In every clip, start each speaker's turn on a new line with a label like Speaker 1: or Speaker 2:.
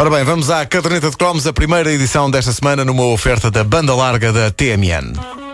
Speaker 1: Ora bem, vamos à caderneta de cromos, a primeira edição desta semana numa oferta da banda larga da TMN.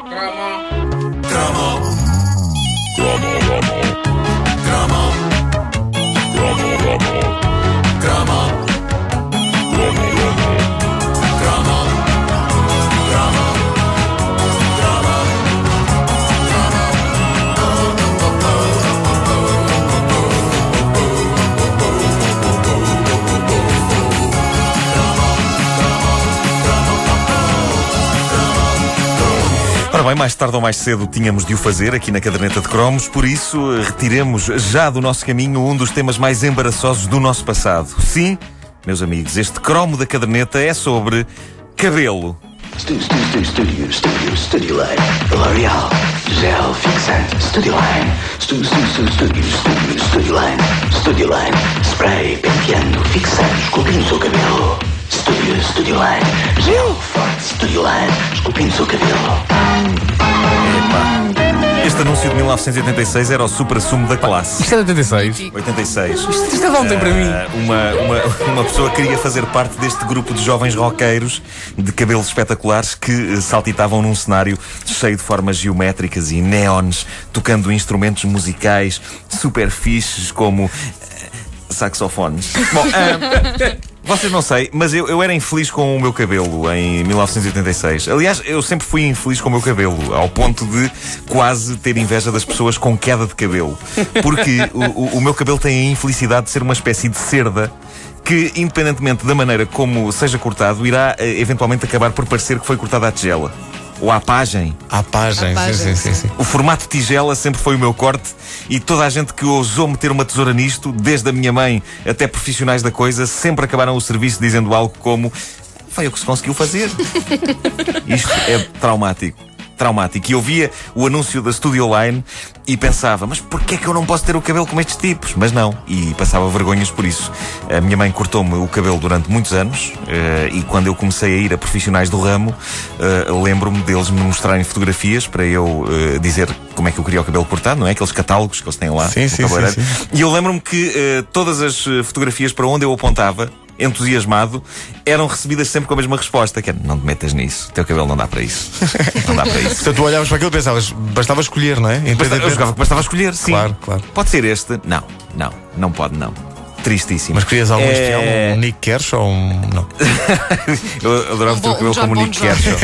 Speaker 2: Bem, mais tarde ou mais cedo tínhamos de o fazer aqui na caderneta de cromos, por isso eh, retiremos já do nosso caminho um dos temas mais embaraçosos do nosso passado. Sim, meus amigos, este cromo da caderneta é sobre cabelo.
Speaker 3: Stu, stu, stu, studio, studio, line. Gel, studio line. Cabelo.
Speaker 2: Anúncio de 1986 era o supra-sumo da classe.
Speaker 4: Isto é de 86.
Speaker 2: 86.
Speaker 4: Isto é de ontem para mim.
Speaker 2: Ah, uma, uma, uma pessoa queria fazer parte deste grupo de jovens roqueiros de cabelos espetaculares que eh, saltitavam num cenário cheio de formas geométricas e neons, tocando instrumentos musicais super fixes como eh, saxofones. Bom, ah, vocês não sei, mas eu, eu era infeliz com o meu cabelo em 1986. Aliás, eu sempre fui infeliz com o meu cabelo, ao ponto de quase ter inveja das pessoas com queda de cabelo. Porque o, o- o meu cabelo tem a infelicidade de ser uma espécie de cerda que, independentemente da maneira como seja cortado, irá eh, eventualmente acabar por parecer que foi cortado à tigela. Ou à
Speaker 1: página,
Speaker 5: À página,
Speaker 1: sim, sim, sim, sim.
Speaker 2: O formato tigela sempre foi o meu corte e toda a gente que ousou meter uma tesoura nisto, desde a minha mãe até profissionais da coisa, sempre acabaram o serviço dizendo algo como foi o que se conseguiu fazer. Isto é traumático. Traumático. E eu via o anúncio da Studio Line e pensava, mas porquê é que eu não posso ter o cabelo como estes tipos? Mas não. E passava vergonhas por isso. A minha mãe cortou-me o cabelo durante muitos anos eh, e quando eu comecei a ir a profissionais do ramo, eh, lembro-me deles me mostrarem fotografias para eu eh, dizer como é que eu queria o cabelo cortado, não é? Aqueles catálogos que eles têm lá.
Speaker 1: Sim, sim, sim, sim.
Speaker 2: E eu lembro-me que todas as fotografias para onde eu apontava, entusiasmado, eram recebidas sempre com a mesma resposta, que era, não te metas nisso, teu cabelo não dá para isso. Não dá para isso.
Speaker 1: Portanto, tu olhavas para aquilo e pensavas, bastava escolher, não é?
Speaker 2: Basta, eu jogava bastava escolher, sim.
Speaker 1: Claro, claro.
Speaker 2: Pode ser este? Não, não, não pode não. Tristíssimo.
Speaker 1: Mas querias algum
Speaker 2: É-
Speaker 1: espião? Um Nick Kershaw ou um. Não.
Speaker 2: Eu adorava
Speaker 5: Um
Speaker 2: ter o cabelo
Speaker 5: um
Speaker 2: como Nick. Kershaw.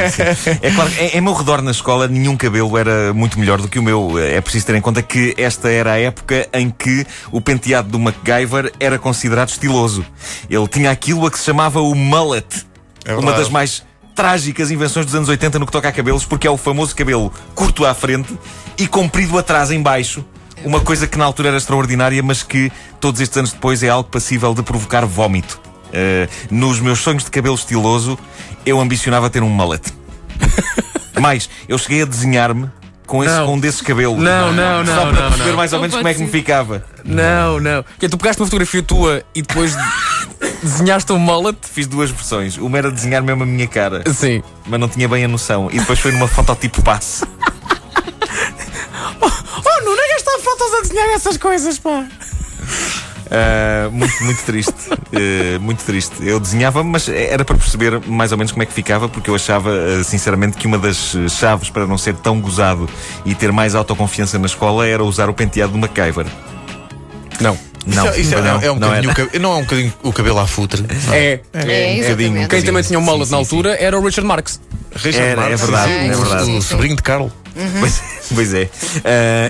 Speaker 2: É claro, que em, em meu redor na escola, nenhum cabelo era muito melhor do que o meu. É preciso ter em conta que esta era a época em que o penteado do MacGyver era considerado estiloso. Ele tinha aquilo a que se chamava o mullet.
Speaker 1: É
Speaker 2: uma das mais trágicas invenções dos anos 80 no que toca a cabelos, porque é o famoso cabelo curto à frente e comprido atrás em baixo. Uma coisa que na altura era extraordinária, mas que todos estes anos depois é algo passível de provocar vómito. Uh, nos meus sonhos de cabelo estiloso, eu ambicionava ter um mullet. Mais, eu cheguei a desenhar-me com, esse,
Speaker 4: Não.
Speaker 2: com um desses cabelos.
Speaker 4: Não, não,
Speaker 2: Só
Speaker 4: não,
Speaker 2: para
Speaker 4: não,
Speaker 2: perceber
Speaker 4: não.
Speaker 2: mais ou
Speaker 5: Não
Speaker 2: menos como é que me ficava.
Speaker 4: Não, não. Que tu pegaste uma fotografia tua e depois desenhaste um mullet?
Speaker 2: Fiz duas versões. Uma era desenhar mesmo a minha cara,
Speaker 4: Sim.
Speaker 2: mas não tinha bem a noção. E depois foi numa fototipo passe.
Speaker 4: Oh, Nuno, fotos a desenhar essas coisas, pá.
Speaker 2: Uh, muito, muito triste. Uh, muito triste. Eu desenhava, mas era para perceber mais ou menos como é que ficava, porque eu achava, uh, sinceramente, que uma das chaves para não ser tão gozado e ter mais autoconfiança na escola era usar o penteado do MacGyver.
Speaker 4: Não.
Speaker 2: Não,
Speaker 1: Isso é, isso é-
Speaker 2: não,
Speaker 1: é um
Speaker 2: não
Speaker 1: bocadinho,
Speaker 2: era.
Speaker 1: um bocadinho- não é um bocadinho o cabelo à futre.
Speaker 4: É.
Speaker 5: É,
Speaker 2: bocadinho,
Speaker 5: exatamente.
Speaker 4: Quem também tinha um mullet
Speaker 2: Sim,
Speaker 4: na
Speaker 2: sim,
Speaker 4: altura era o Richard Marx.
Speaker 1: Richard
Speaker 2: Era, é
Speaker 1: Marx,
Speaker 2: verdade,
Speaker 1: sim,
Speaker 5: é
Speaker 1: o-
Speaker 5: verdade.
Speaker 1: O
Speaker 5: Sim, sim.
Speaker 1: sobrinho de Carl.
Speaker 2: Pois, pois é. Uh,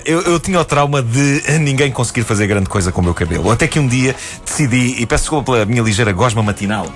Speaker 2: eu, eu tinha o trauma de ninguém conseguir fazer grande coisa com o meu cabelo. Até que um dia decidi, e peço desculpa pela minha ligeira gosma matinal,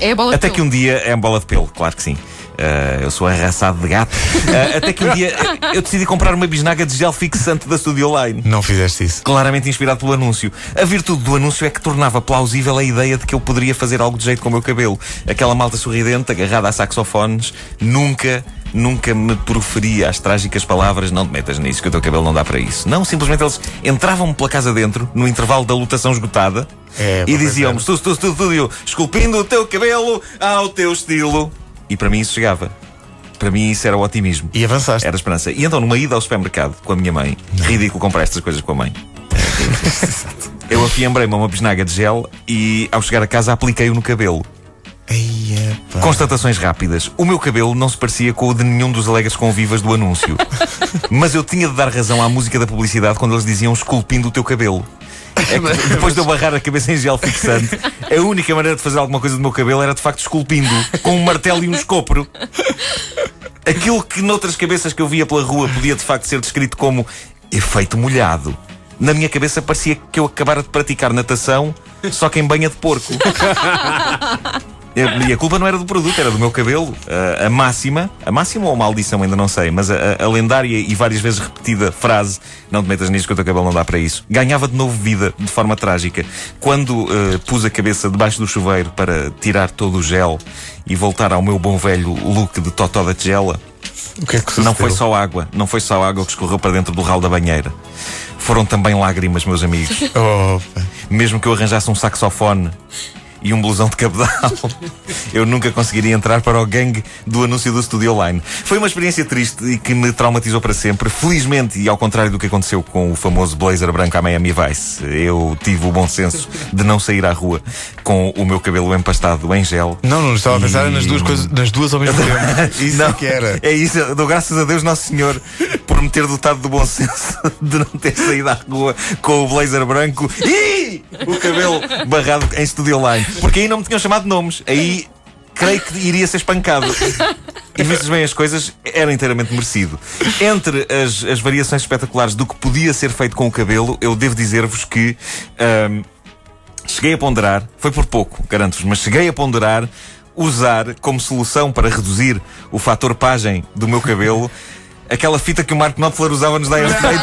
Speaker 5: É a bola de
Speaker 2: Até
Speaker 5: pelo.
Speaker 2: que um dia é uma bola de pelo, claro que sim. Uh, eu sou arraçado de gato. Uh, até que um dia uh, eu decidi comprar uma bisnaga de gel fixante da Studio Line.
Speaker 1: Não fizeste isso.
Speaker 2: Claramente inspirado pelo anúncio. A virtude do anúncio é que tornava plausível a ideia de que eu poderia fazer algo de jeito com o meu cabelo. Aquela malta sorridente, agarrada a saxofones, nunca, nunca me proferia as trágicas palavras: não te metas nisso, que o teu cabelo não dá para isso. Não, simplesmente eles entravam-me pela casa dentro, no intervalo da lotação esgotada,
Speaker 1: É,
Speaker 2: e diziam-me:
Speaker 1: é.
Speaker 2: tu, tu, tu, tu, esculpindo o teu cabelo ao teu estilo. E para mim isso chegava. Para mim isso era o otimismo.
Speaker 1: E avançaste.
Speaker 2: Era a esperança. E então, numa ida ao supermercado com a minha mãe, ridículo comprar estas coisas com a mãe. Eu afiembrei-me a uma bisnaga de gel e, ao chegar a casa, apliquei-o no cabelo.
Speaker 1: Eia.
Speaker 2: Constatações rápidas. O meu cabelo não se parecia com o de nenhum dos alegres convivas do anúncio. Mas eu tinha de dar razão à música da publicidade quando eles diziam esculpindo o teu cabelo. É que depois de eu barrar a cabeça em gel fixante, a única maneira de fazer alguma coisa do meu cabelo era de facto esculpindo, com um martelo e um escopro. Aquilo que noutras cabeças que eu via pela rua podia de facto ser descrito como efeito molhado. Na minha cabeça parecia que eu acabara de praticar natação, só que em banha de porco. E a culpa não era do produto, era do meu cabelo. Uh, a máxima, a máxima ou a maldição, ainda não sei, mas a, a, lendária e várias vezes repetida frase: Não te metas nisso que o teu cabelo não dá para isso, ganhava de novo vida de forma trágica. Quando uh, pus a cabeça debaixo do chuveiro para tirar todo o gel e voltar ao meu bom velho look de totó da tigela.
Speaker 1: O que é que
Speaker 2: não foi só água, não foi só água que escorreu para dentro do ralo da banheira. Foram também lágrimas, meus amigos.
Speaker 1: Oh,
Speaker 2: Mesmo que eu arranjasse um saxofone e um blusão de cabedal, eu nunca conseguiria entrar para o gangue do anúncio do Studio Online. Foi uma experiência triste e que me traumatizou para sempre. Felizmente, e ao contrário do que aconteceu com o famoso blazer branco à Miami Vice, eu tive o bom senso de não sair à rua com o meu cabelo empastado em gel.
Speaker 1: Não, não estava a pensar nas duas coisas, nas duas ao mesmo tempo. Isso
Speaker 2: não,
Speaker 1: é que era.
Speaker 2: É isso, dou graças a Deus Nosso Senhor por me ter dotado do bom senso de não ter saído à rua com o blazer branco e o cabelo barrado em Studio Online. Porque aí não me tinham chamado nomes. Aí creio que iria ser espancado. E vistas bem as coisas, era inteiramente merecido. Entre as, as variações espetaculares do que podia ser feito com o cabelo, eu devo dizer-vos que ahm, cheguei a ponderar, foi por pouco, garanto-vos, mas cheguei a ponderar usar como solução para reduzir o fator pagem do meu cabelo aquela fita que o Marco Knopfler usava nos Dire Straits.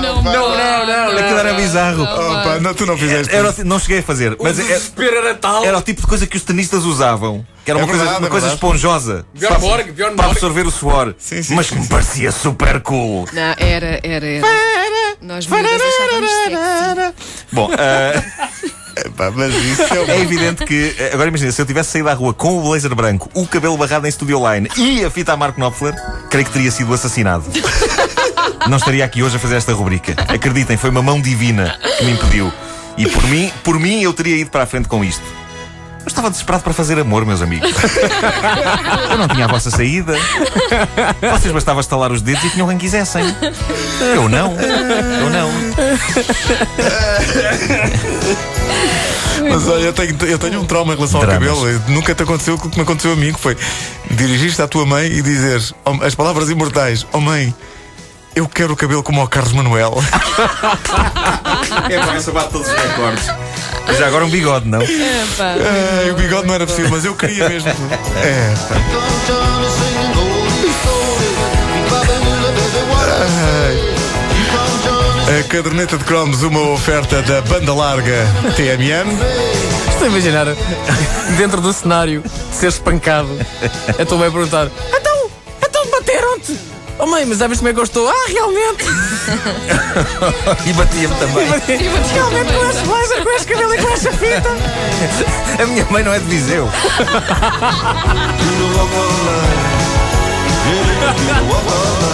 Speaker 5: Não, não, não, não.
Speaker 2: Aquilo era bizarro.
Speaker 1: Opa, não, tu não fizeste.
Speaker 2: Era não cheguei a fazer, mas
Speaker 4: o
Speaker 2: é-
Speaker 4: desespero era tal.
Speaker 2: era o tipo de coisa que os tenistas usavam. Que era
Speaker 1: É
Speaker 2: uma coisa,
Speaker 1: verdade,
Speaker 2: uma
Speaker 1: é
Speaker 2: coisa esponjosa.
Speaker 4: Bjorn
Speaker 2: para-
Speaker 4: Borg, Bjorn
Speaker 2: Para
Speaker 4: Borg.
Speaker 2: absorver o suor.
Speaker 1: Sim, sim,
Speaker 2: mas que me parecia super cool.
Speaker 5: Não, era, era, era. Nós achávamos sexy.
Speaker 2: Bom, ah,
Speaker 1: Epá, mas isso é
Speaker 2: é
Speaker 1: uma...
Speaker 2: evidente que. eh, Agora imagina, se eu tivesse saído à rua com o blazer branco, o cabelo barrado em Studio Line e a fita a Marco Knopfler, creio que teria sido assassinado. Não estaria aqui hoje a fazer esta rubrica. Acreditem, foi uma mão divina que me impediu. E por mim, por mim eu teria ido para a frente com isto. Eu estava desesperado para fazer amor, meus amigos. Eu não tinha a vossa saída. Vocês bastava estalar os dedos e tinham quem quisessem. Eu não. Eu não.
Speaker 1: Mas olha, eu tenho, eu tenho um trauma em relação
Speaker 2: Dramas.
Speaker 1: ao cabelo. Nunca te aconteceu o que me aconteceu a mim, que foi dirigir-te à tua mãe e dizeres oh, as palavras imortais: Oh mãe, eu quero o cabelo como o Carlos Manuel.
Speaker 2: É para essa bate todos os recordes. Já agora um bigode, não?
Speaker 5: Epá.
Speaker 1: Ai, o bigode não era possível, mas eu queria mesmo. É. Ai. A caderneta de cromos, uma oferta da banda larga TMN.
Speaker 4: Estou a imaginar dentro do cenário de ser espancado. A tua mãe perguntar: Então, então bateram-te? Oh mãe, mas sabes como é que eu estou? Ah, realmente!
Speaker 2: E batia-me também.
Speaker 4: realmente com este blazer, com este cabelo e com esta fita!
Speaker 2: A minha mãe não é de Viseu.